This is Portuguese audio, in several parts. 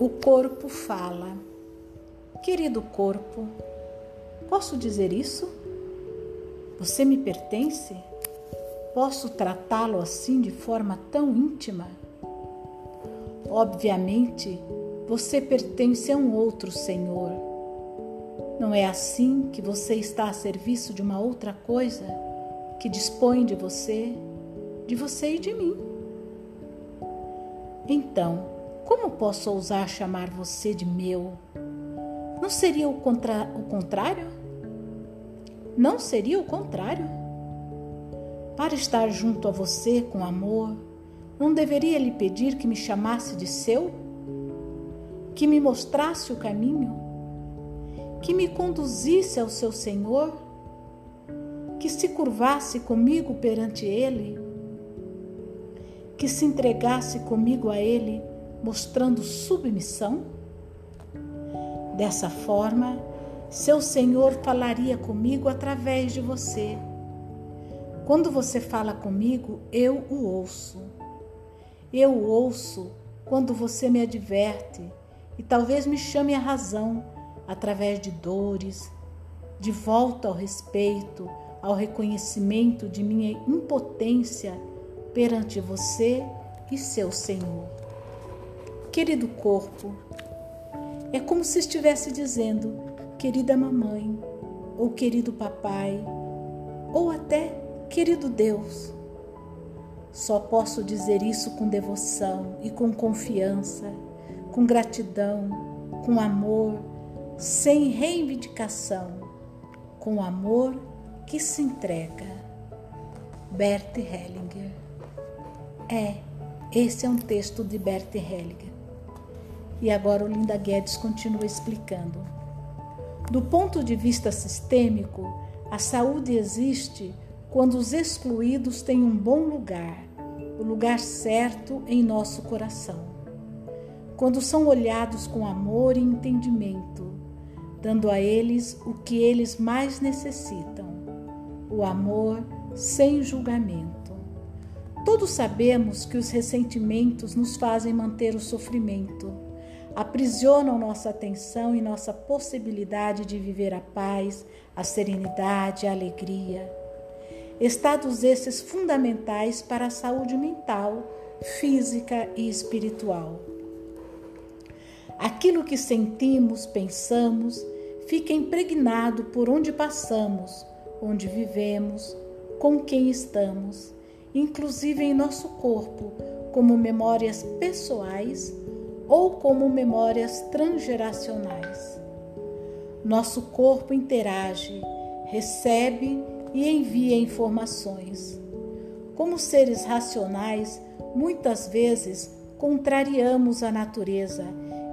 O corpo fala. Querido corpo, posso dizer isso? Você me pertence? Posso tratá-lo assim de forma tão íntima? Obviamente, você pertence a um outro Senhor. Não é assim que você está a serviço de uma outra coisa que dispõe de você, de você e de mim. Então, como posso ousar chamar você de meu? Não seria o, contra... o contrário? Não seria o contrário? Para estar junto a você com amor, não deveria lhe pedir que me chamasse de seu? Que me mostrasse o caminho? Que me conduzisse ao seu Senhor? Que se curvasse comigo perante Ele? Que se entregasse comigo a Ele? Mostrando submissão? Dessa forma, seu Senhor falaria comigo através de você. Quando você fala comigo, eu o ouço. Eu o ouço quando você me adverte e talvez me chame a razão através de dores, de volta ao respeito, ao reconhecimento de minha impotência perante você e seu Senhor. Querido corpo, é como se estivesse dizendo, querida mamãe, ou querido papai, ou até querido Deus. Só posso dizer isso com devoção e com confiança, com gratidão, com amor, sem reivindicação, com amor que se entrega. Bert Hellinger. É, esse é um texto de Bert Hellinger. E agora o Linda Guedes continua explicando. Do ponto de vista sistêmico, a saúde existe quando os excluídos têm um bom lugar, o lugar certo em nosso coração. Quando são olhados com amor e entendimento, dando a eles o que eles mais necessitam, o amor sem julgamento. Todos sabemos que os ressentimentos nos fazem manter o sofrimento aprisionam nossa atenção e nossa possibilidade de viver a paz, a serenidade, a alegria. Estados esses fundamentais para a saúde mental, física e espiritual. Aquilo que sentimos, pensamos, fica impregnado por onde passamos, onde vivemos, com quem estamos, inclusive em nosso corpo, como memórias pessoais ou como memórias transgeracionais. Nosso corpo interage, recebe e envia informações. Como seres racionais, muitas vezes contrariamos a natureza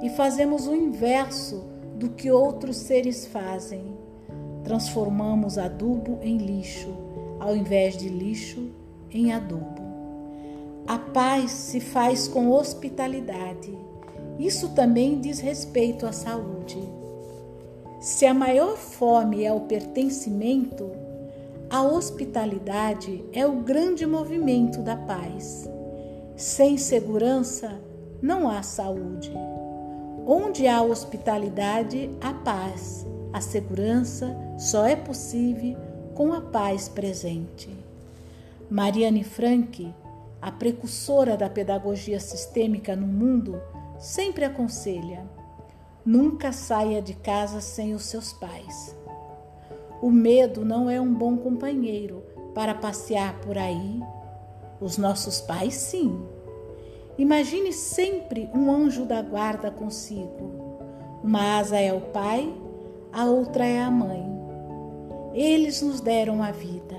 e fazemos o inverso do que outros seres fazem. Transformamos adubo em lixo, ao invés de lixo em adubo. A paz se faz com hospitalidade isso também diz respeito à saúde. Se a maior fome é o pertencimento, a hospitalidade é o grande movimento da paz. Sem segurança, não há saúde. Onde há hospitalidade, há paz. A segurança só é possível com a paz presente. Mariane Frank, a precursora da pedagogia sistêmica no mundo, sempre aconselha: nunca saia de casa sem os seus pais. O medo não é um bom companheiro para passear por aí. Os nossos pais, sim. Imagine sempre um anjo da guarda consigo. Uma asa é o pai, a outra é a mãe. Eles nos deram a vida.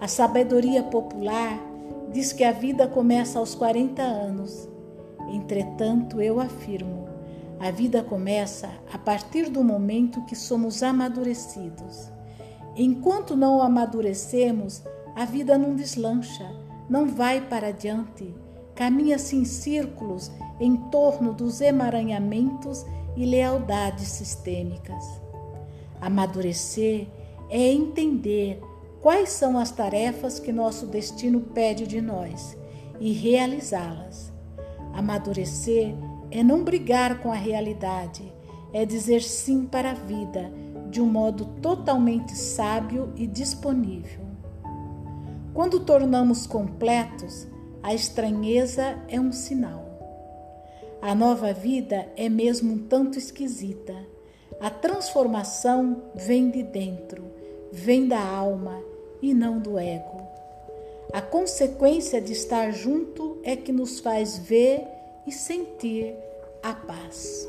A sabedoria popular diz que a vida começa aos 40 anos Entretanto, eu afirmo, a vida começa a partir do momento que somos amadurecidos. Enquanto não amadurecemos, a vida não deslancha, não vai para adiante, caminha-se em círculos em torno dos emaranhamentos e lealdades sistêmicas. Amadurecer é entender quais são as tarefas que nosso destino pede de nós e realizá-las. Amadurecer é não brigar com a realidade, é dizer sim para a vida de um modo totalmente sábio e disponível. Quando tornamos completos, a estranheza é um sinal. A nova vida é mesmo um tanto esquisita. A transformação vem de dentro, vem da alma e não do ego. A consequência de estar junto é que nos faz ver e sentir a paz.